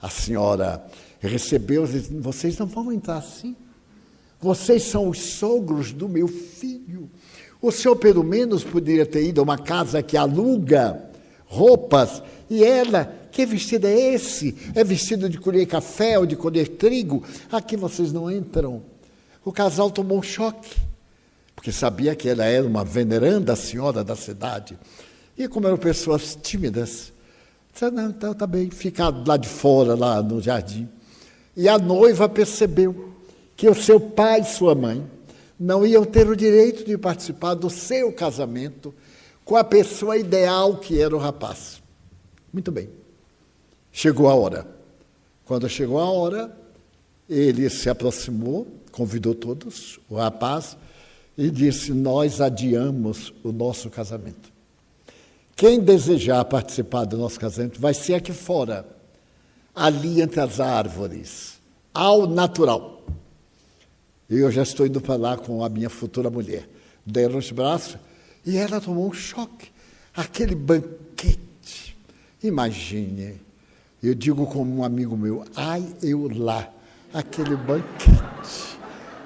A senhora recebeu e disse: Vocês não vão entrar assim. Vocês são os sogros do meu filho. O senhor, pelo menos, poderia ter ido a uma casa que aluga roupas. E ela, que vestido é esse? É vestido de colher café ou de colher trigo? Aqui vocês não entram. O casal tomou um choque, porque sabia que ela era uma veneranda senhora da cidade. E como eram pessoas tímidas, disse, não, então tá bem, fica lá de fora, lá no jardim. E a noiva percebeu que o seu pai e sua mãe não iam ter o direito de participar do seu casamento com a pessoa ideal que era o rapaz. Muito bem. Chegou a hora. Quando chegou a hora, ele se aproximou, convidou todos, o rapaz, e disse: Nós adiamos o nosso casamento. Quem desejar participar do nosso casamento vai ser aqui fora, ali entre as árvores, ao natural. E eu já estou indo para lá com a minha futura mulher. Dei os braços e ela tomou um choque. Aquele banquete. Imagine, eu digo como um amigo meu, ai eu lá, aquele banquete.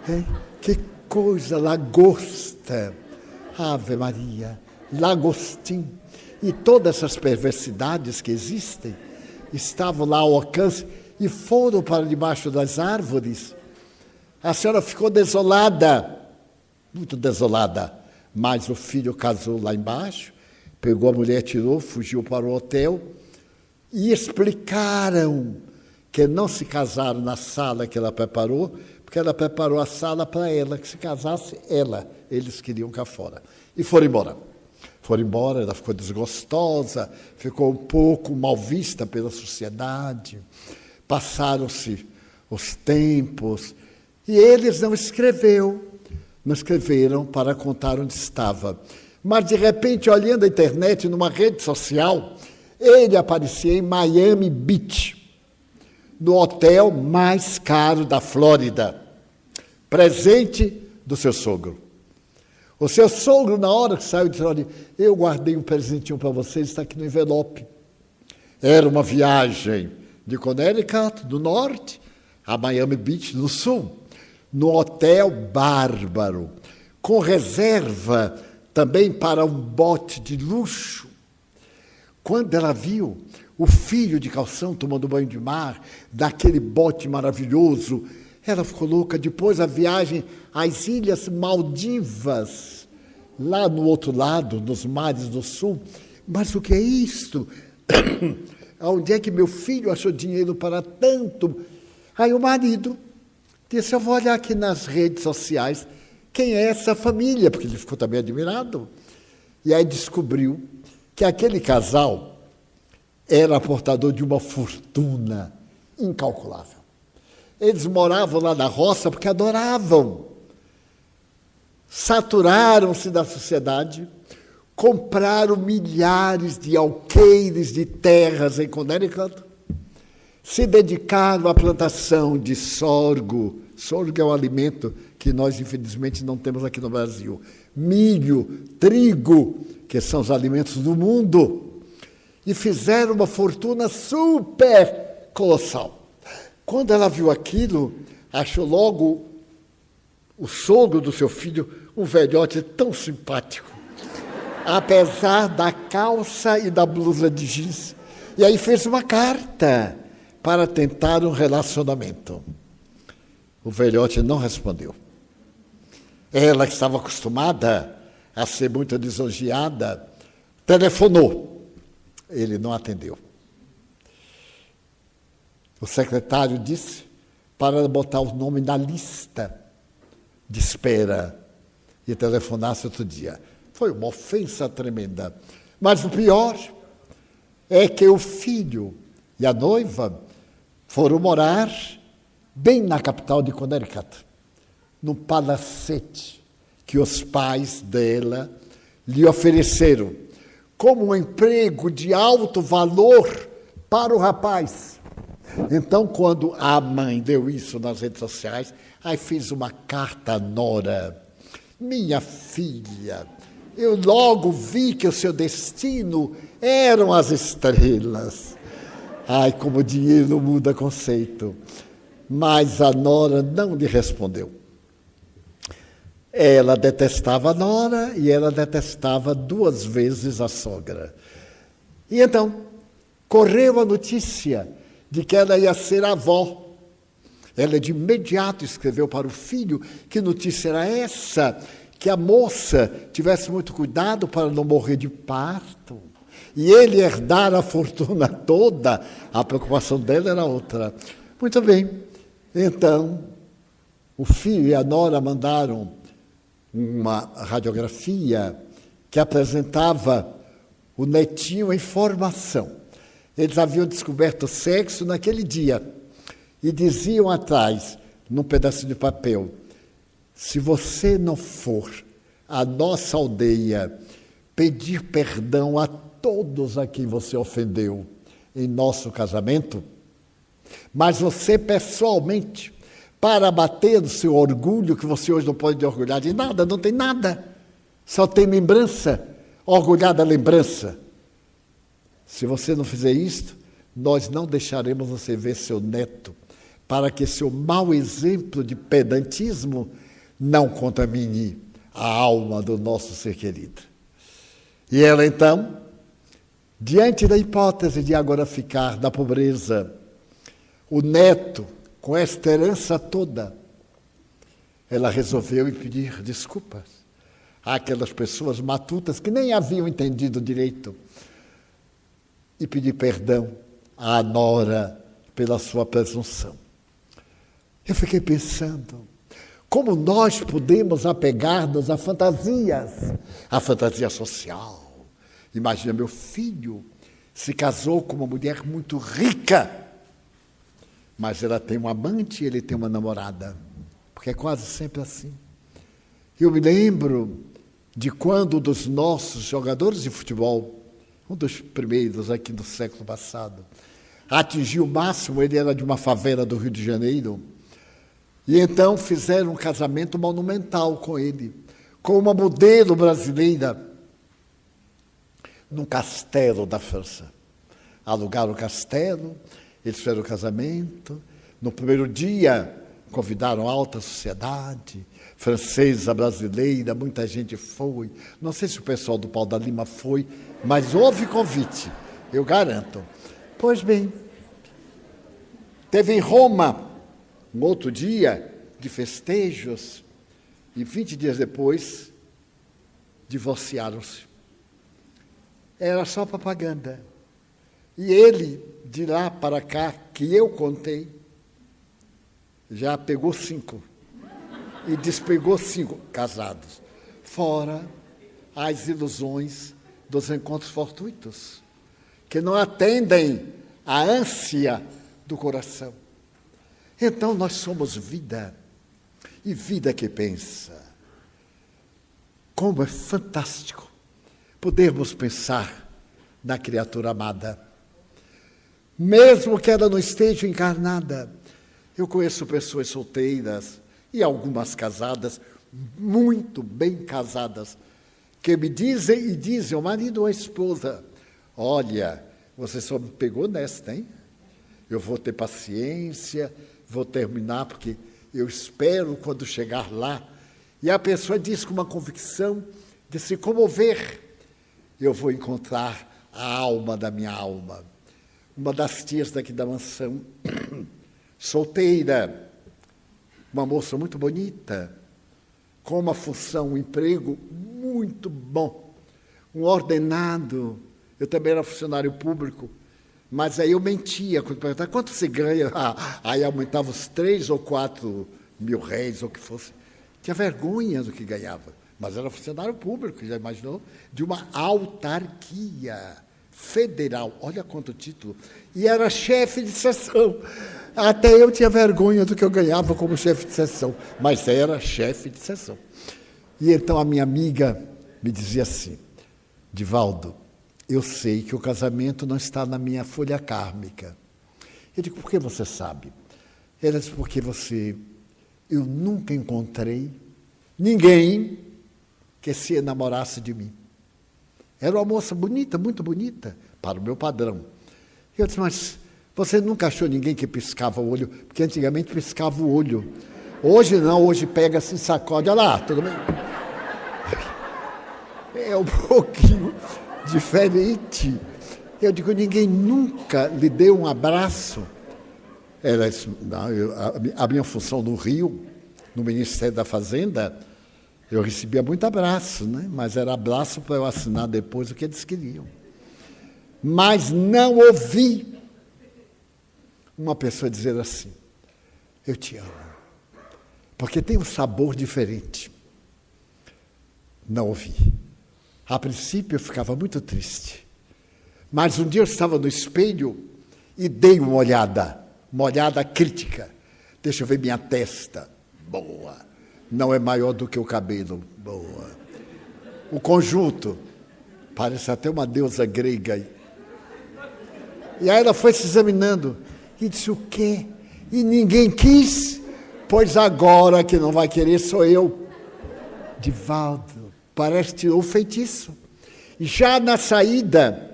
Hein? Que coisa, lagosta. Ave Maria, lagostim. E todas essas perversidades que existem estavam lá ao alcance e foram para debaixo das árvores. A senhora ficou desolada, muito desolada. Mas o filho casou lá embaixo, pegou a mulher, tirou, fugiu para o hotel e explicaram que não se casaram na sala que ela preparou, porque ela preparou a sala para ela, que se casasse ela. Eles queriam cá fora. E foram embora. Foram embora, ela ficou desgostosa, ficou um pouco mal vista pela sociedade. Passaram-se os tempos e eles não escreveu, não escreveram para contar onde estava. Mas de repente, olhando a internet numa rede social, ele aparecia em Miami Beach, no hotel mais caro da Flórida, presente do seu sogro. O seu sogro, na hora que saiu, disse: Olha, eu guardei um presentinho para vocês, está aqui no envelope. Era uma viagem de Connecticut, do norte, a Miami Beach, do sul no Hotel Bárbaro, com reserva também para um bote de luxo. Quando ela viu o filho de calção tomando banho de mar, daquele bote maravilhoso, ela ficou louca. Depois a viagem às Ilhas Maldivas, lá no outro lado, nos mares do sul. Mas o que é isto? Onde é que meu filho achou dinheiro para tanto? Aí o marido Disse: Eu vou olhar aqui nas redes sociais quem é essa família, porque ele ficou também admirado. E aí descobriu que aquele casal era portador de uma fortuna incalculável. Eles moravam lá na roça porque adoravam. Saturaram-se da sociedade, compraram milhares de alqueires de terras em Connecticut se dedicaram à plantação de sorgo. Sorgo é um alimento que nós, infelizmente, não temos aqui no Brasil. Milho, trigo, que são os alimentos do mundo. E fizeram uma fortuna super colossal. Quando ela viu aquilo, achou logo o sogro do seu filho um velhote tão simpático, apesar da calça e da blusa de jeans. E aí fez uma carta para tentar um relacionamento. O velhote não respondeu. Ela, que estava acostumada a ser muito lisonjeada, telefonou. Ele não atendeu. O secretário disse para botar o nome na lista de espera e telefonasse outro dia. Foi uma ofensa tremenda. Mas o pior é que o filho e a noiva foram morar bem na capital de Connecticut, no palacete que os pais dela lhe ofereceram como um emprego de alto valor para o rapaz. Então, quando a mãe deu isso nas redes sociais, aí fez uma carta à nora, Minha filha, eu logo vi que o seu destino eram as estrelas. Ai, como o dinheiro muda conceito. Mas a nora não lhe respondeu. Ela detestava a nora e ela detestava duas vezes a sogra. E então, correu a notícia de que ela ia ser avó. Ela de imediato escreveu para o filho que notícia era essa, que a moça tivesse muito cuidado para não morrer de parto. E ele herdar a fortuna toda, a preocupação dela era outra. Muito bem. Então, o filho e a nora mandaram uma radiografia que apresentava o netinho em formação. Eles haviam descoberto sexo naquele dia e diziam atrás, num pedaço de papel: se você não for à nossa aldeia pedir perdão a todos a quem você ofendeu em nosso casamento, mas você pessoalmente para bater no seu orgulho, que você hoje não pode orgulhar de nada, não tem nada, só tem lembrança, orgulhar da lembrança. Se você não fizer isto, nós não deixaremos você ver seu neto, para que seu mau exemplo de pedantismo não contamine a alma do nosso ser querido. E ela então, diante da hipótese de agora ficar da pobreza, o neto com esta herança toda, ela resolveu pedir desculpas àquelas pessoas matutas que nem haviam entendido direito e pedir perdão à nora pela sua presunção. Eu fiquei pensando, como nós podemos apegar-nos a fantasias, a fantasia social. Imagina, meu filho se casou com uma mulher muito rica mas ela tem um amante e ele tem uma namorada. Porque é quase sempre assim. Eu me lembro de quando um dos nossos jogadores de futebol, um dos primeiros aqui do século passado, atingiu o máximo, ele era de uma favela do Rio de Janeiro, e então fizeram um casamento monumental com ele, com uma modelo brasileira, num castelo da França. Alugaram o castelo, eles fizeram o casamento. No primeiro dia, convidaram a alta sociedade, francesa, brasileira, muita gente foi. Não sei se o pessoal do Pau da Lima foi, mas houve convite, eu garanto. Pois bem, teve em Roma um outro dia de festejos, e 20 dias depois, divorciaram-se. Era só propaganda. E ele, de lá para cá, que eu contei, já pegou cinco. E despegou cinco casados. Fora as ilusões dos encontros fortuitos, que não atendem à ânsia do coração. Então nós somos vida, e vida que pensa. Como é fantástico podermos pensar na criatura amada mesmo que ela não esteja encarnada. Eu conheço pessoas solteiras e algumas casadas, muito bem casadas, que me dizem e dizem ao marido ou à esposa: Olha, você só me pegou nesta, hein? Eu vou ter paciência, vou terminar, porque eu espero quando chegar lá. E a pessoa diz com uma convicção de se comover: Eu vou encontrar a alma da minha alma uma das tias daqui da mansão, solteira, uma moça muito bonita, com uma função, um emprego muito bom, um ordenado. Eu também era funcionário público, mas aí eu mentia quando perguntava quanto você ganha. Ah, aí aumentava os três ou quatro mil réis, ou o que fosse. Tinha vergonha do que ganhava, mas era funcionário público, já imaginou? De uma autarquia federal, olha quanto título, e era chefe de sessão. Até eu tinha vergonha do que eu ganhava como chefe de sessão, mas era chefe de sessão. E então a minha amiga me dizia assim: Divaldo, eu sei que o casamento não está na minha folha kármica. Eu digo, por que você sabe? Ela disse, porque você, eu nunca encontrei ninguém que se enamorasse de mim. Era uma moça bonita, muito bonita, para o meu padrão. Eu disse, mas você nunca achou ninguém que piscava o olho? Porque antigamente piscava o olho. Hoje não, hoje pega assim, sacode, olha lá, tudo bem? É um pouquinho diferente. Eu digo, ninguém nunca lhe deu um abraço. Era a minha função no Rio, no Ministério da Fazenda, eu recebia muito abraço, né? mas era abraço para eu assinar depois o que eles queriam. Mas não ouvi uma pessoa dizer assim: Eu te amo. Porque tem um sabor diferente. Não ouvi. A princípio eu ficava muito triste. Mas um dia eu estava no espelho e dei uma olhada, uma olhada crítica. Deixa eu ver minha testa. Boa não é maior do que o cabelo. Boa. O conjunto, parece até uma deusa grega. E aí ela foi se examinando e disse: O quê? E ninguém quis? Pois agora que não vai querer sou eu. Divaldo, parece o feitiço. E já na saída,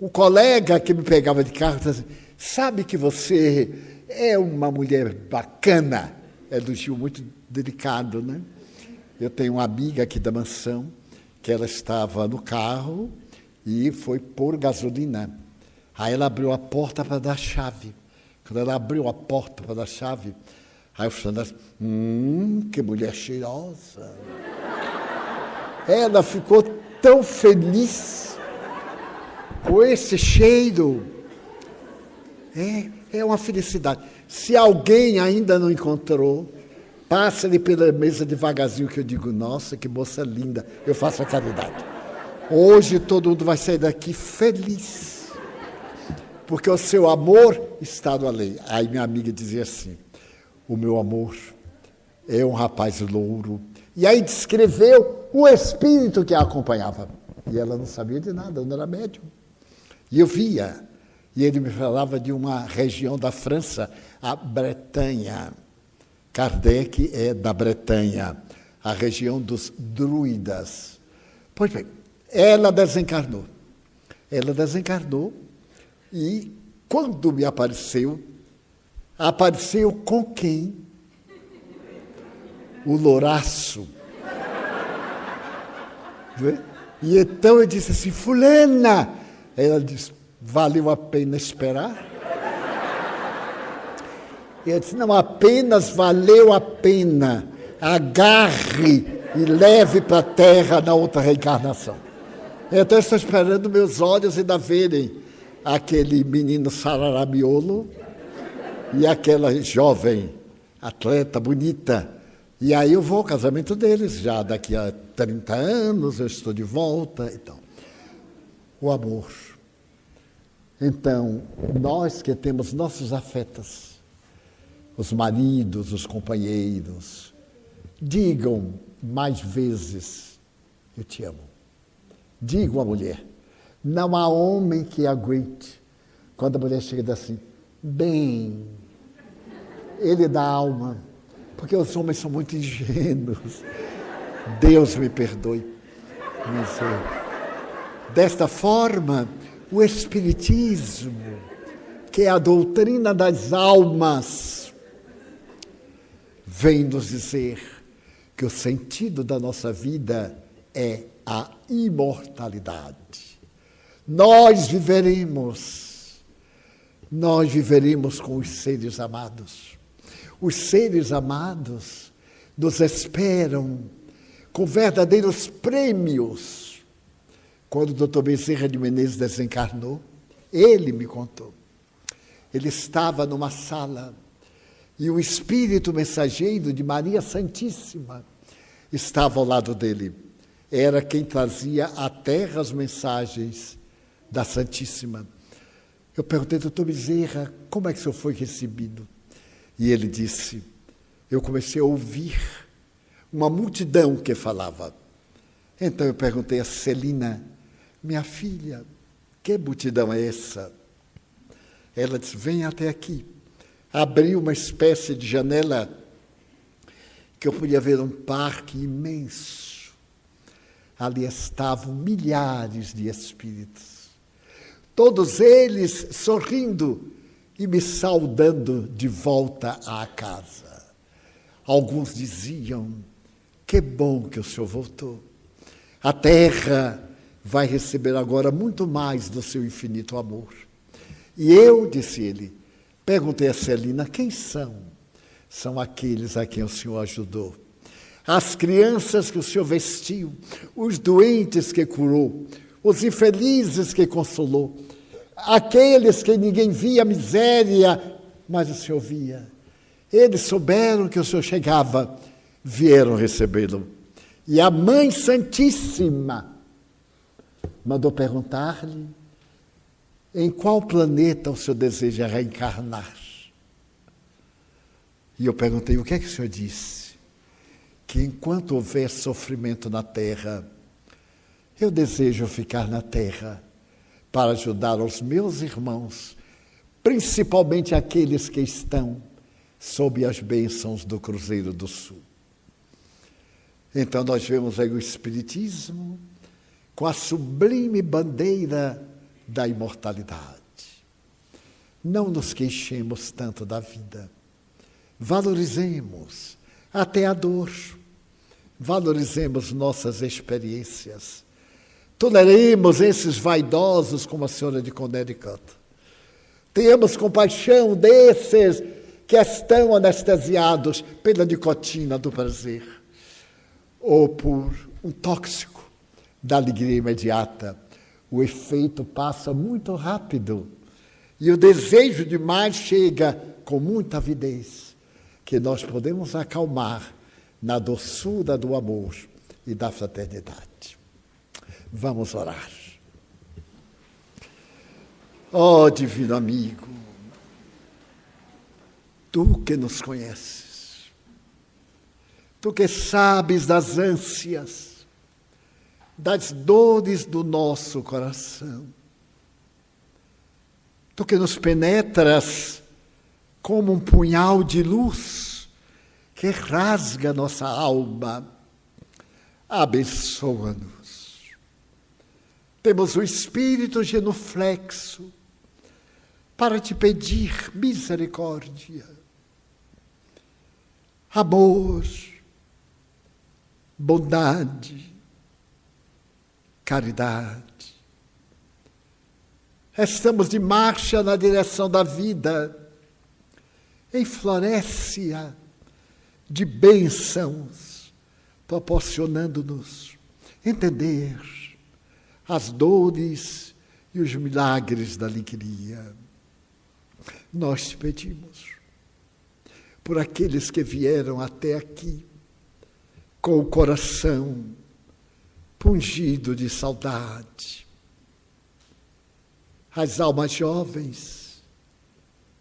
o colega que me pegava de carro disse: Sabe que você é uma mulher bacana? É do Gil muito delicado, né? Eu tenho uma amiga aqui da mansão que ela estava no carro e foi pôr gasolina. Aí ela abriu a porta para dar a chave. Quando ela abriu a porta para dar a chave, aí o funcionário disse, hum, que mulher cheirosa. Ela ficou tão feliz com esse cheiro. É, é uma felicidade. Se alguém ainda não encontrou, Passa-lhe pela mesa devagarzinho que eu digo, nossa, que moça linda, eu faço a caridade. Hoje todo mundo vai sair daqui feliz, porque o seu amor está no além. Aí minha amiga dizia assim, o meu amor é um rapaz louro. E aí descreveu o espírito que a acompanhava. E ela não sabia de nada, não era médium. E eu via, e ele me falava de uma região da França, a Bretanha Kardec é da Bretanha, a região dos druidas. Pois bem, ela desencarnou. Ela desencarnou e, quando me apareceu, apareceu com quem? O louraço. E então eu disse assim, fulana. Ela disse, valeu a pena esperar? Eu disse: não apenas valeu a pena, agarre e leve para a terra na outra reencarnação. Então, eu estou esperando meus olhos ainda verem aquele menino sararabiolo e aquela jovem atleta bonita. E aí eu vou ao casamento deles, já daqui a 30 anos eu estou de volta. Então, o amor. Então, nós que temos nossos afetos, os maridos, os companheiros, digam mais vezes: Eu te amo. Digam à mulher. Não há homem que aguente quando a mulher chega assim, bem, ele dá alma, porque os homens são muito ingênuos. Deus me perdoe. Desta forma, o Espiritismo, que é a doutrina das almas, vem nos dizer que o sentido da nossa vida é a imortalidade. Nós viveremos, nós viveremos com os seres amados. Os seres amados nos esperam com verdadeiros prêmios. Quando o doutor Bezerra de Menezes desencarnou, ele me contou. Ele estava numa sala e o espírito mensageiro de Maria Santíssima estava ao lado dele. Era quem trazia à terra as mensagens da Santíssima. Eu perguntei, doutor Bezerra, como é que o senhor foi recebido? E ele disse: Eu comecei a ouvir uma multidão que falava. Então eu perguntei a Celina, minha filha, que multidão é essa? Ela disse: Vem até aqui abriu uma espécie de janela que eu podia ver um parque imenso. ali estavam milhares de espíritos. Todos eles sorrindo e me saudando de volta à casa. Alguns diziam: Que bom que o senhor voltou. A terra vai receber agora muito mais do seu infinito amor. E eu, disse ele, perguntei a Celina: Quem são? São aqueles a quem o senhor ajudou as crianças que o Senhor vestiu, os doentes que curou, os infelizes que consolou, aqueles que ninguém via miséria, mas o Senhor via. Eles souberam que o Senhor chegava, vieram recebê-lo. E a Mãe Santíssima mandou perguntar-lhe em qual planeta o Senhor deseja reencarnar. E eu perguntei: o que é que o Senhor disse? que enquanto houver sofrimento na terra, eu desejo ficar na terra para ajudar os meus irmãos, principalmente aqueles que estão sob as bênçãos do Cruzeiro do Sul. Então nós vemos aí o Espiritismo com a sublime bandeira da imortalidade. Não nos queixemos tanto da vida. Valorizemos até a dor. Valorizemos nossas experiências. Toleremos esses vaidosos como a senhora de Connecticut. Tenhamos compaixão desses que estão anestesiados pela nicotina do prazer ou por um tóxico da alegria imediata. O efeito passa muito rápido e o desejo demais chega com muita avidez que nós podemos acalmar na doçura do amor e da fraternidade. Vamos orar. Ó oh, divino amigo, tu que nos conheces, tu que sabes das ânsias, das dores do nosso coração, tu que nos penetras como um punhal de luz que rasga nossa alma. Abençoa-nos. Temos o espírito genuflexo para te pedir misericórdia, amor, bondade, caridade. Estamos de marcha na direção da vida enfloresce-a de bênçãos, proporcionando-nos entender as dores e os milagres da alegria. Nós te pedimos por aqueles que vieram até aqui com o coração pungido de saudade, as almas jovens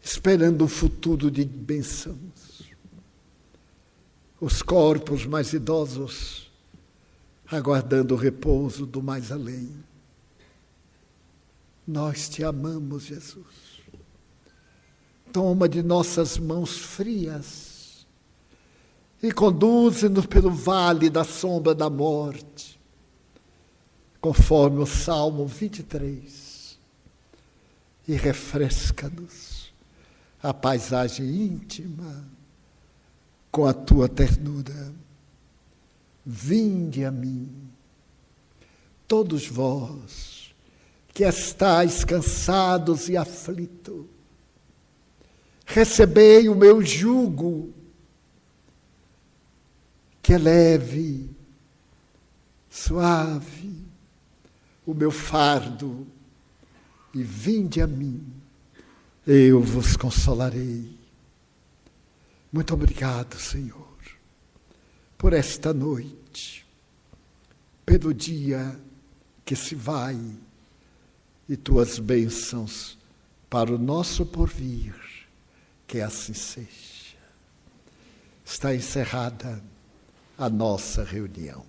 esperando um futuro de bênçãos. Os corpos mais idosos aguardando o repouso do mais além. Nós te amamos, Jesus. Toma de nossas mãos frias e conduze-nos pelo vale da sombra da morte, conforme o Salmo 23, e refresca-nos a paisagem íntima com a tua ternura. Vinde a mim, todos vós que estáis cansados e aflitos, recebei o meu jugo, que é leve, suave, o meu fardo, e vinde a mim eu vos consolarei. Muito obrigado, Senhor, por esta noite, pelo dia que se vai e tuas bênçãos para o nosso porvir, que assim seja. Está encerrada a nossa reunião.